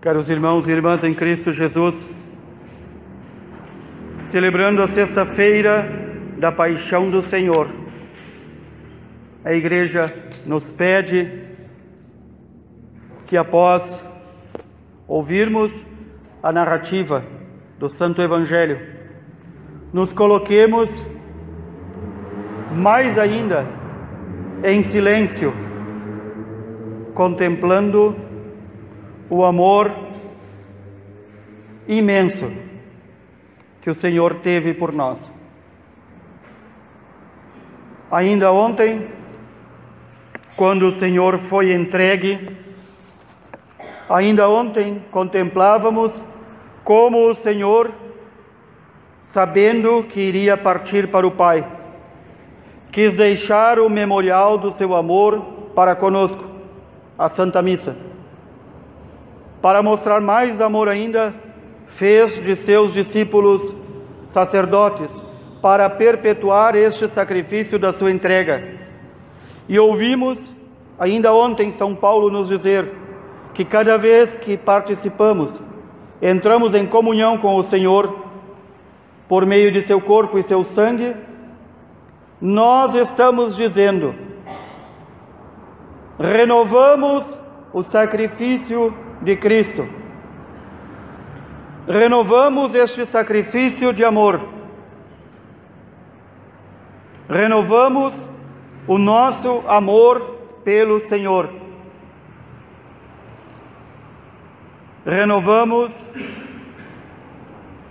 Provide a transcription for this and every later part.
Caros irmãos e irmãs em Cristo Jesus, celebrando a sexta-feira da paixão do Senhor, a Igreja nos pede que, após ouvirmos a narrativa do Santo Evangelho, nos coloquemos mais ainda em silêncio, contemplando o amor imenso que o Senhor teve por nós. Ainda ontem, quando o Senhor foi entregue, ainda ontem contemplávamos como o Senhor, sabendo que iria partir para o Pai, quis deixar o memorial do seu amor para conosco, a Santa Missa. Para mostrar mais amor ainda, fez de seus discípulos sacerdotes para perpetuar este sacrifício da sua entrega. E ouvimos ainda ontem São Paulo nos dizer que cada vez que participamos, entramos em comunhão com o Senhor por meio de seu corpo e seu sangue, nós estamos dizendo: renovamos o sacrifício de Cristo. Renovamos este sacrifício de amor. Renovamos o nosso amor pelo Senhor. Renovamos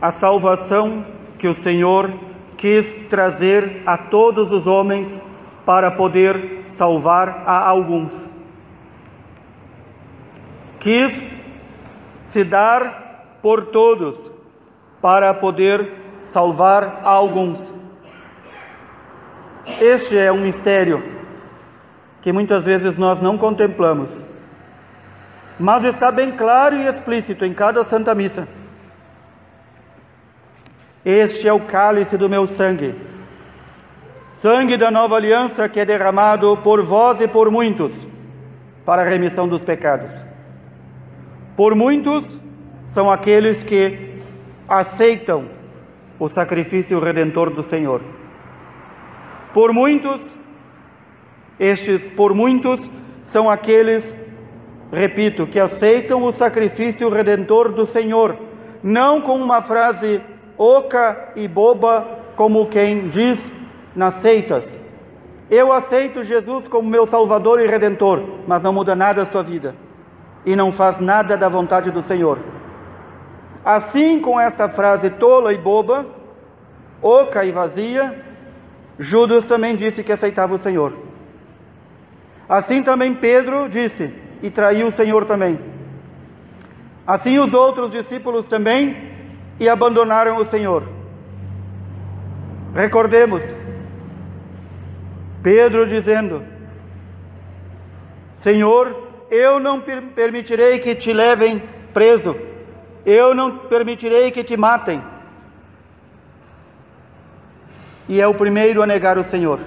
a salvação que o Senhor quis trazer a todos os homens para poder salvar a alguns. Quis se dar por todos para poder salvar alguns. Este é um mistério que muitas vezes nós não contemplamos, mas está bem claro e explícito em cada Santa Missa. Este é o cálice do meu sangue, sangue da nova aliança que é derramado por vós e por muitos para a remissão dos pecados. Por muitos são aqueles que aceitam o sacrifício redentor do Senhor. Por muitos, estes por muitos são aqueles, repito, que aceitam o sacrifício redentor do Senhor, não com uma frase oca e boba como quem diz nas seitas. Eu aceito Jesus como meu Salvador e Redentor, mas não muda nada a sua vida e não faz nada da vontade do Senhor. Assim, com esta frase tola e boba, oca e vazia, Judas também disse que aceitava o Senhor. Assim também Pedro disse e traiu o Senhor também. Assim os outros discípulos também e abandonaram o Senhor. Recordemos, Pedro dizendo: Senhor, eu não permitirei que te levem preso, eu não permitirei que te matem. E é o primeiro a negar o Senhor.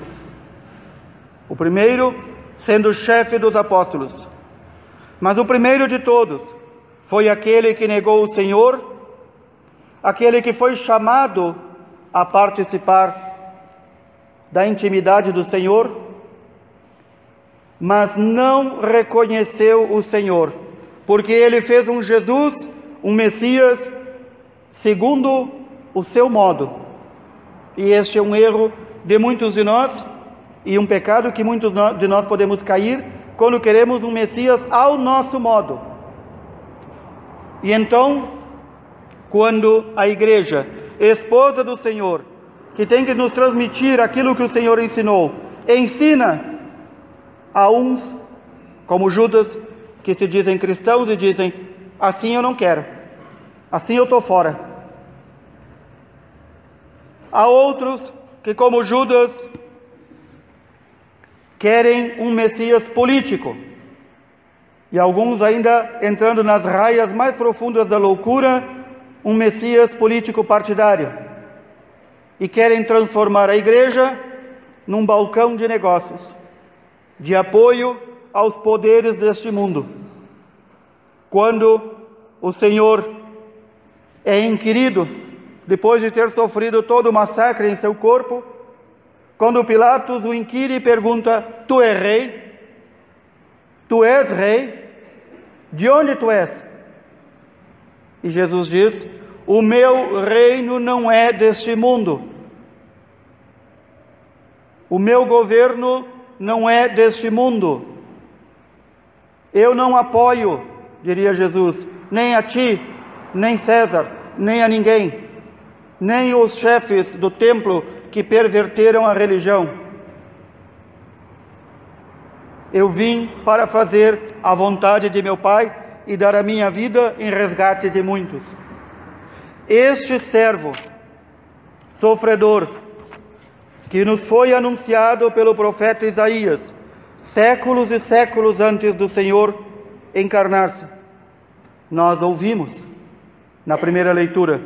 O primeiro sendo o chefe dos apóstolos. Mas o primeiro de todos foi aquele que negou o Senhor, aquele que foi chamado a participar da intimidade do Senhor mas não reconheceu o Senhor, porque ele fez um Jesus, um Messias, segundo o seu modo. E este é um erro de muitos de nós e um pecado que muitos de nós podemos cair quando queremos um Messias ao nosso modo. E então, quando a igreja, esposa do Senhor, que tem que nos transmitir aquilo que o Senhor ensinou, ensina Há uns, como Judas, que se dizem cristãos e dizem: assim eu não quero, assim eu estou fora. Há outros que, como Judas, querem um Messias político. E alguns ainda entrando nas raias mais profundas da loucura, um Messias político partidário. E querem transformar a igreja num balcão de negócios de apoio aos poderes deste mundo. Quando o Senhor é inquirido, depois de ter sofrido todo o massacre em seu corpo, quando Pilatos o inquire e pergunta: Tu és rei? Tu és rei? De onde tu és? E Jesus diz: O meu reino não é deste mundo. O meu governo não é deste mundo. Eu não apoio, diria Jesus, nem a ti, nem César, nem a ninguém, nem os chefes do templo que perverteram a religião. Eu vim para fazer a vontade de meu Pai e dar a minha vida em resgate de muitos. Este servo, sofredor, que nos foi anunciado pelo profeta Isaías, séculos e séculos antes do Senhor encarnar-se. Nós ouvimos na primeira leitura.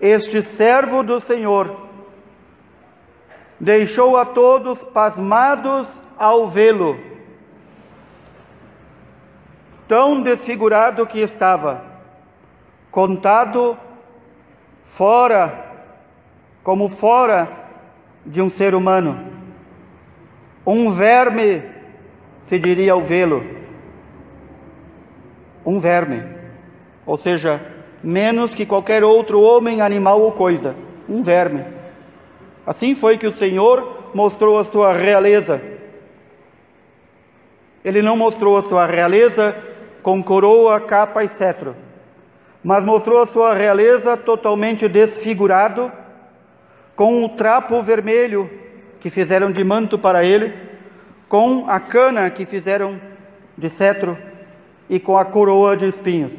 Este servo do Senhor deixou a todos pasmados ao vê-lo, tão desfigurado que estava, contado fora, como fora de um ser humano. Um verme, se diria ao vê-lo. Um verme. Ou seja, menos que qualquer outro homem, animal ou coisa. Um verme. Assim foi que o Senhor mostrou a sua realeza. Ele não mostrou a sua realeza com coroa, capa e cetro, mas mostrou a sua realeza totalmente desfigurado com o trapo vermelho que fizeram de manto para ele, com a cana que fizeram de cetro e com a coroa de espinhos.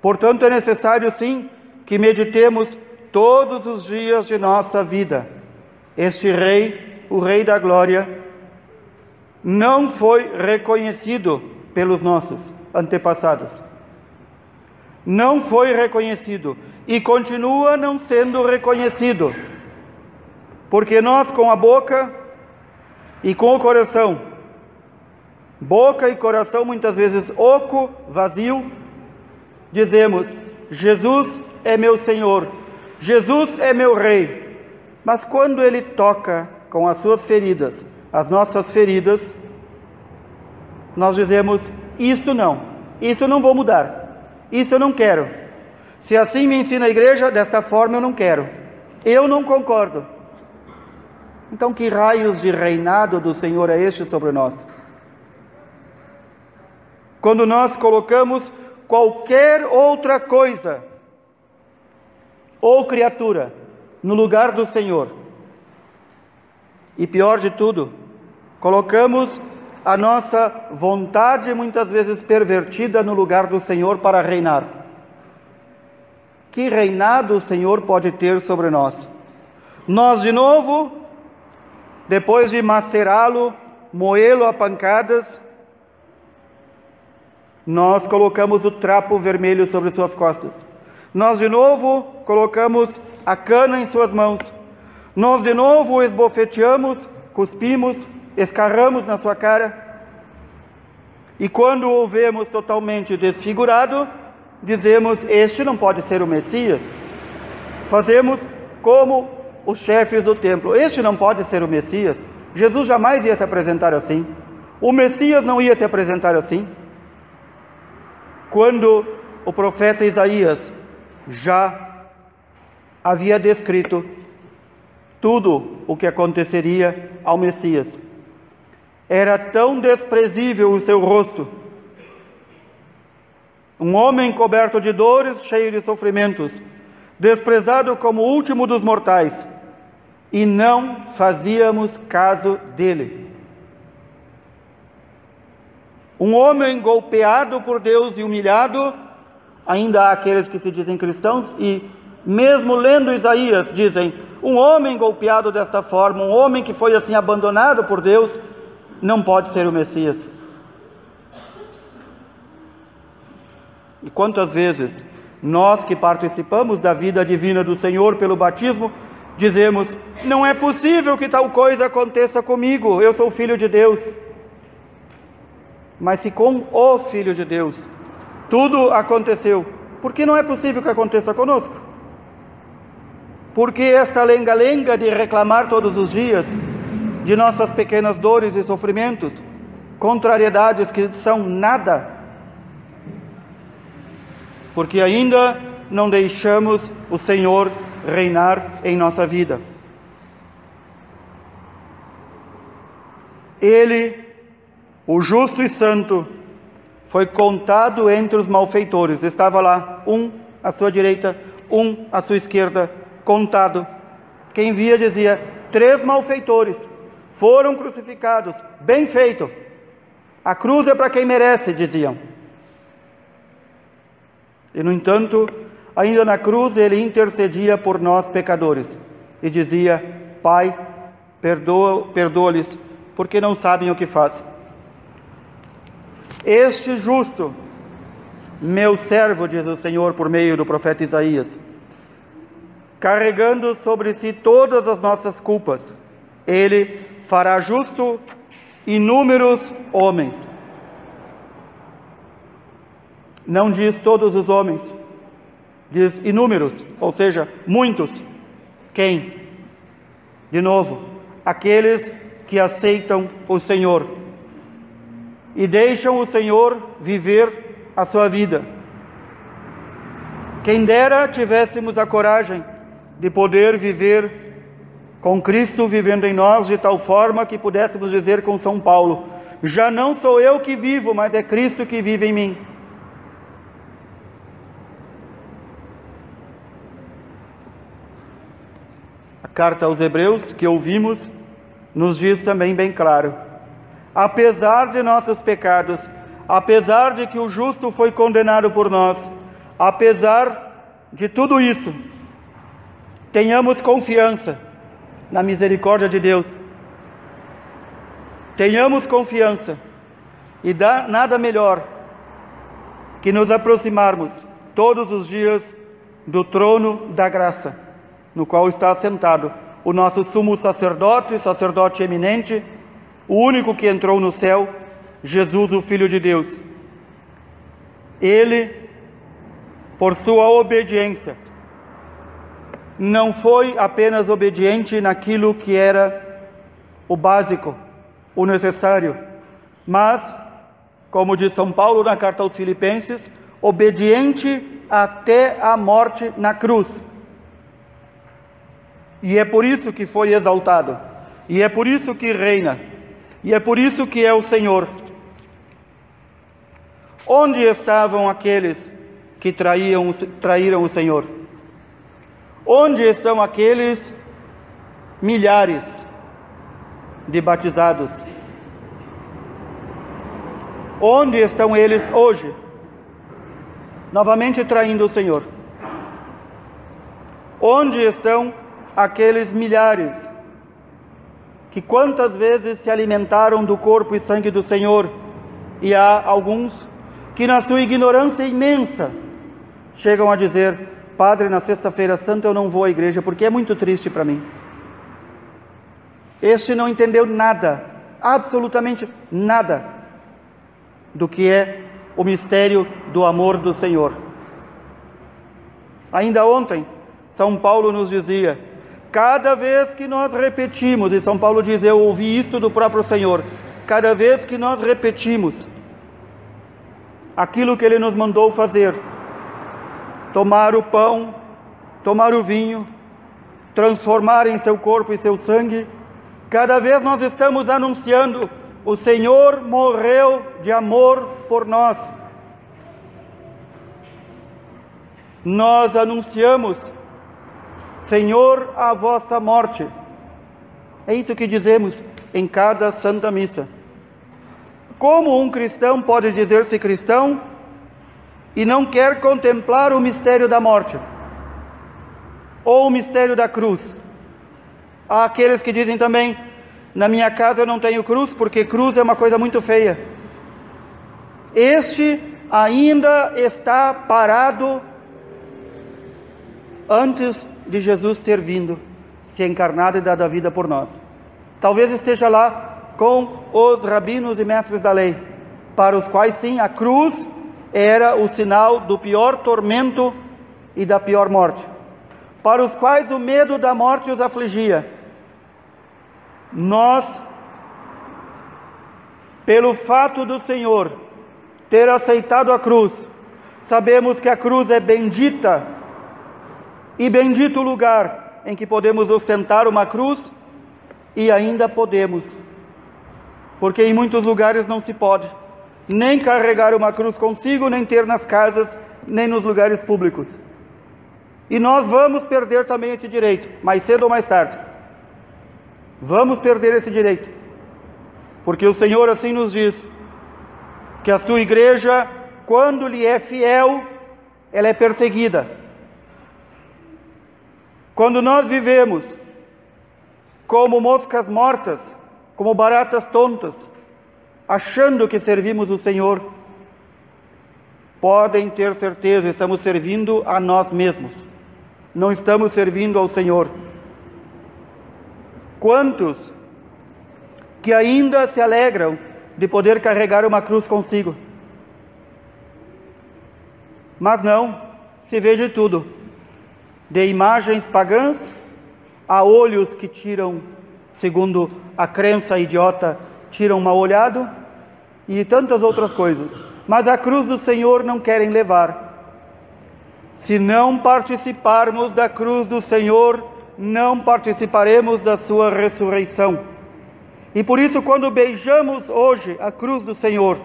Portanto, é necessário sim que meditemos todos os dias de nossa vida. Este rei, o rei da glória, não foi reconhecido pelos nossos antepassados. Não foi reconhecido e continua não sendo reconhecido. Porque nós, com a boca e com o coração, boca e coração muitas vezes oco, vazio, dizemos: Jesus é meu Senhor, Jesus é meu Rei. Mas quando Ele toca com as suas feridas, as nossas feridas, nós dizemos: Isto não, isso não vou mudar, isso eu não quero. Se assim me ensina a igreja, desta forma eu não quero. Eu não concordo. Então, que raios de reinado do Senhor é este sobre nós? Quando nós colocamos qualquer outra coisa ou criatura no lugar do Senhor, e pior de tudo, colocamos a nossa vontade, muitas vezes pervertida, no lugar do Senhor para reinar. Que reinado o Senhor pode ter sobre nós? Nós, de novo, depois de macerá-lo, moê-lo a pancadas, nós colocamos o trapo vermelho sobre suas costas. Nós, de novo, colocamos a cana em suas mãos. Nós, de novo, esbofeteamos, cuspimos, escarramos na sua cara. E quando o vemos totalmente desfigurado, dizemos: Este não pode ser o Messias. Fazemos como os chefes do templo: Este não pode ser o Messias. Jesus jamais ia se apresentar assim. O Messias não ia se apresentar assim. Quando o profeta Isaías já havia descrito tudo o que aconteceria ao Messias. Era tão desprezível o seu rosto um homem coberto de dores, cheio de sofrimentos, desprezado como o último dos mortais, e não fazíamos caso dele. Um homem golpeado por Deus e humilhado, ainda há aqueles que se dizem cristãos e, mesmo lendo Isaías, dizem: um homem golpeado desta forma, um homem que foi assim abandonado por Deus, não pode ser o Messias. E quantas vezes nós que participamos da vida divina do Senhor pelo batismo, dizemos: não é possível que tal coisa aconteça comigo, eu sou filho de Deus. Mas se com o Filho de Deus tudo aconteceu. Por que não é possível que aconteça conosco? Por que esta lenga-lenga de reclamar todos os dias de nossas pequenas dores e sofrimentos, contrariedades que são nada? Porque ainda não deixamos o Senhor reinar em nossa vida. Ele, o justo e santo, foi contado entre os malfeitores. Estava lá, um à sua direita, um à sua esquerda, contado. Quem via dizia: três malfeitores foram crucificados, bem feito. A cruz é para quem merece, diziam. E no entanto, ainda na cruz ele intercedia por nós pecadores e dizia: Pai, perdoa-lhes, perdoa porque não sabem o que fazem. Este justo, meu servo, diz o Senhor por meio do profeta Isaías, carregando sobre si todas as nossas culpas, ele fará justo inúmeros homens. Não diz todos os homens, diz inúmeros, ou seja, muitos. Quem? De novo, aqueles que aceitam o Senhor e deixam o Senhor viver a sua vida. Quem dera tivéssemos a coragem de poder viver com Cristo vivendo em nós de tal forma que pudéssemos dizer com São Paulo: já não sou eu que vivo, mas é Cristo que vive em mim. Carta aos Hebreus que ouvimos nos diz também bem claro: apesar de nossos pecados, apesar de que o justo foi condenado por nós, apesar de tudo isso, tenhamos confiança na misericórdia de Deus. Tenhamos confiança. E dá nada melhor que nos aproximarmos todos os dias do trono da graça, no qual está sentado o nosso sumo sacerdote, sacerdote eminente, o único que entrou no céu, Jesus, o Filho de Deus. Ele, por sua obediência, não foi apenas obediente naquilo que era o básico, o necessário, mas, como diz São Paulo na carta aos Filipenses, obediente até a morte na cruz. E é por isso que foi exaltado, e é por isso que reina, e é por isso que é o Senhor. Onde estavam aqueles que traíam, traíram o Senhor? Onde estão aqueles milhares de batizados? Onde estão eles hoje? Novamente traindo o Senhor. Onde estão aqueles milhares que quantas vezes se alimentaram do corpo e sangue do Senhor, e há alguns que, na sua ignorância imensa, chegam a dizer: Padre, na Sexta-feira Santa eu não vou à igreja porque é muito triste para mim. Este não entendeu nada, absolutamente nada, do que é o mistério do amor do Senhor. Ainda ontem, São Paulo nos dizia: Cada vez que nós repetimos, e São Paulo diz: Eu ouvi isso do próprio Senhor. Cada vez que nós repetimos aquilo que Ele nos mandou fazer, tomar o pão, tomar o vinho, transformar em seu corpo e seu sangue, cada vez nós estamos anunciando: o Senhor morreu de amor por nós. Nós anunciamos Senhor, a vossa morte. É isso que dizemos em cada Santa Missa. Como um cristão pode dizer-se cristão e não quer contemplar o mistério da morte ou o mistério da cruz? Há aqueles que dizem também: na minha casa eu não tenho cruz porque cruz é uma coisa muito feia. Este ainda está parado antes de Jesus ter vindo, se encarnado e dado a vida por nós. Talvez esteja lá com os rabinos e mestres da lei, para os quais sim a cruz era o sinal do pior tormento e da pior morte, para os quais o medo da morte os afligia. Nós, pelo fato do Senhor ter aceitado a cruz, sabemos que a cruz é bendita e bendito lugar em que podemos ostentar uma cruz e ainda podemos, porque em muitos lugares não se pode nem carregar uma cruz consigo, nem ter nas casas, nem nos lugares públicos. E nós vamos perder também esse direito, mais cedo ou mais tarde. Vamos perder esse direito, porque o Senhor assim nos diz: que a sua igreja, quando lhe é fiel, ela é perseguida. Quando nós vivemos como moscas mortas, como baratas tontas, achando que servimos o Senhor, podem ter certeza, estamos servindo a nós mesmos, não estamos servindo ao Senhor. Quantos que ainda se alegram de poder carregar uma cruz consigo? Mas não, se veja tudo, de imagens pagãs a olhos que tiram, segundo a crença idiota, tiram mal olhado e tantas outras coisas. Mas a cruz do Senhor não querem levar. Se não participarmos da cruz do Senhor, não participaremos da sua ressurreição. E por isso, quando beijamos hoje a cruz do Senhor,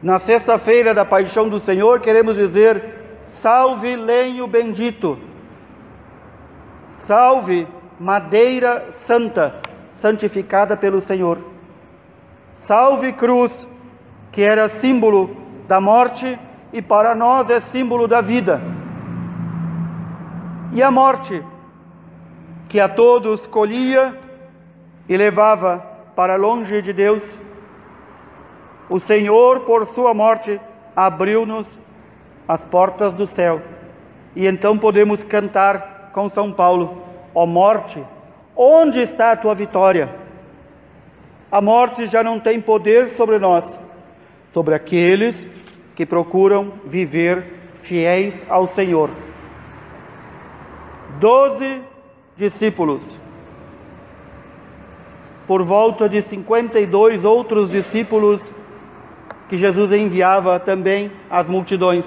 na sexta-feira da paixão do Senhor, queremos dizer: salve lenho bendito, salve madeira santa, santificada pelo Senhor. Salve cruz, que era símbolo da morte e para nós é símbolo da vida. E a morte, que a todos colhia e levava para longe de Deus, o Senhor, por sua morte, abriu-nos as portas do céu. E então podemos cantar com São Paulo: Ó morte, onde está a tua vitória? A morte já não tem poder sobre nós, sobre aqueles que procuram viver fiéis ao Senhor. Doze discípulos, por volta de 52 outros discípulos que Jesus enviava também às multidões.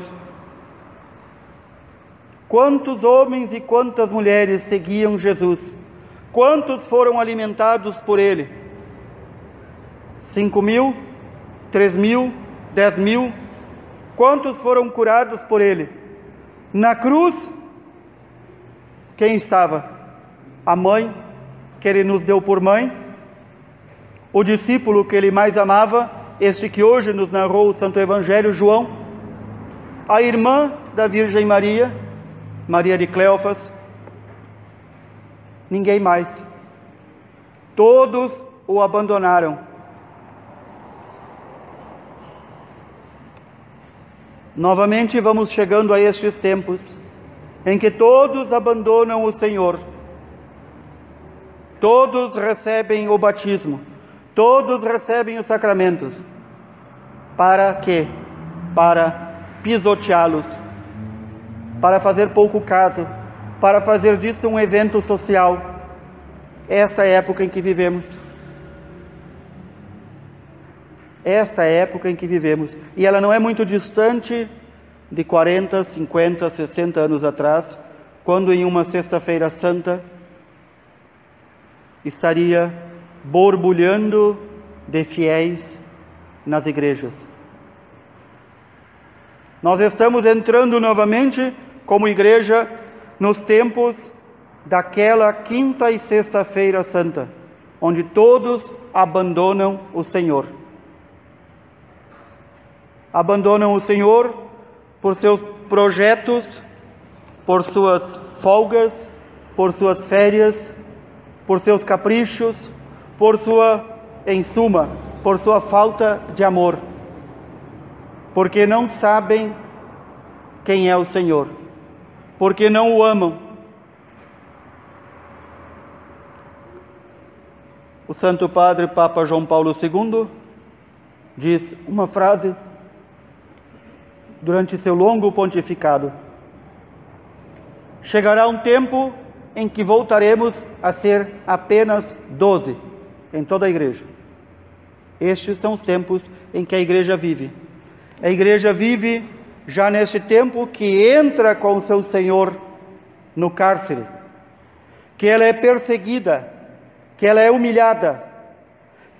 Quantos homens e quantas mulheres seguiam Jesus? Quantos foram alimentados por ele? Cinco mil? Três mil? Dez mil? Quantos foram curados por ele? Na cruz, quem estava? A mãe, que ele nos deu por mãe, o discípulo que ele mais amava, este que hoje nos narrou o Santo Evangelho, João, a irmã da Virgem Maria, Maria de Cleofas, ninguém mais. Todos o abandonaram. Novamente vamos chegando a estes tempos em que todos abandonam o Senhor. Todos recebem o batismo, todos recebem os sacramentos. Para quê? Para pisoteá-los, para fazer pouco caso, para fazer disso um evento social. Esta é a época em que vivemos. Esta é a época em que vivemos. E ela não é muito distante de 40, 50, 60 anos atrás, quando em uma sexta-feira santa estaria borbulhando de fiéis nas igrejas. Nós estamos entrando novamente como igreja nos tempos daquela quinta e sexta-feira santa, onde todos abandonam o Senhor. Abandonam o Senhor por seus projetos, por suas folgas, por suas férias, por seus caprichos, por sua, em suma, por sua falta de amor, porque não sabem quem é o Senhor porque não o amam. O Santo Padre Papa João Paulo II diz uma frase durante seu longo pontificado. Chegará um tempo em que voltaremos a ser apenas doze em toda a igreja. Estes são os tempos em que a igreja vive. A igreja vive já neste tempo que entra com seu Senhor no cárcere, que ela é perseguida, que ela é humilhada,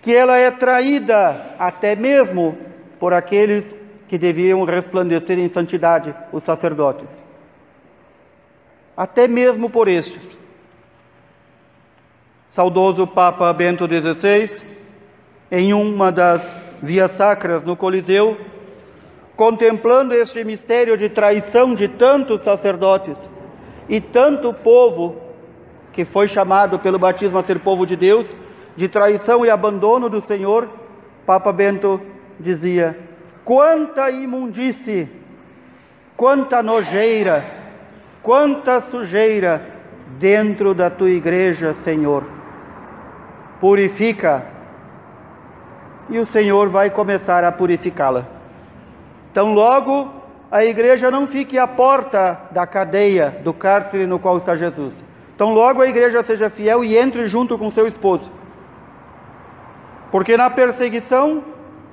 que ela é traída até mesmo por aqueles que deviam resplandecer em santidade, os sacerdotes. Até mesmo por estes. Saudoso Papa Bento XVI, em uma das vias sacras no Coliseu, contemplando este mistério de traição de tantos sacerdotes e tanto povo que foi chamado pelo batismo a ser povo de Deus, de traição e abandono do Senhor, Papa Bento dizia: quanta imundície, quanta nojeira, quanta sujeira dentro da tua igreja, Senhor. Purifica, e o Senhor vai começar a purificá-la. Então, logo a igreja não fique à porta da cadeia, do cárcere no qual está Jesus. Então, logo a igreja seja fiel e entre junto com seu esposo. Porque na perseguição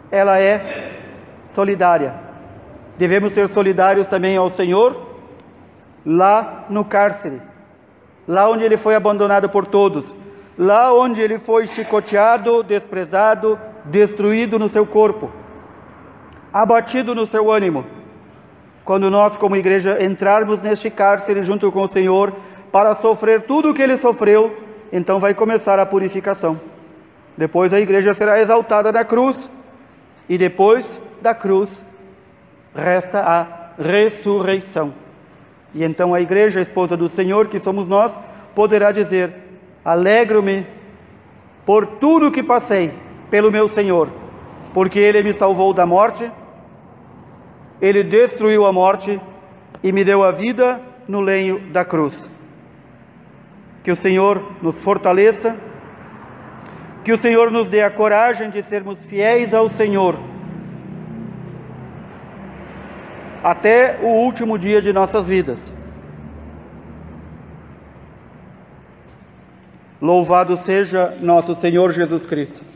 ela é solidária. Devemos ser solidários também ao Senhor lá no cárcere, lá onde ele foi abandonado por todos, lá onde ele foi chicoteado, desprezado, destruído no seu corpo abatido no seu ânimo. Quando nós, como igreja, entrarmos neste cárcere junto com o Senhor para sofrer tudo o que ele sofreu, então vai começar a purificação. Depois a igreja será exaltada na cruz, e depois da cruz resta a ressurreição. E então a igreja, a esposa do Senhor, que somos nós, poderá dizer: Alegro-me por tudo que passei pelo meu Senhor, porque ele me salvou da morte ele destruiu a morte e me deu a vida no lenho da cruz. Que o Senhor nos fortaleça, que o Senhor nos dê a coragem de sermos fiéis ao Senhor até o último dia de nossas vidas. Louvado seja nosso Senhor Jesus Cristo.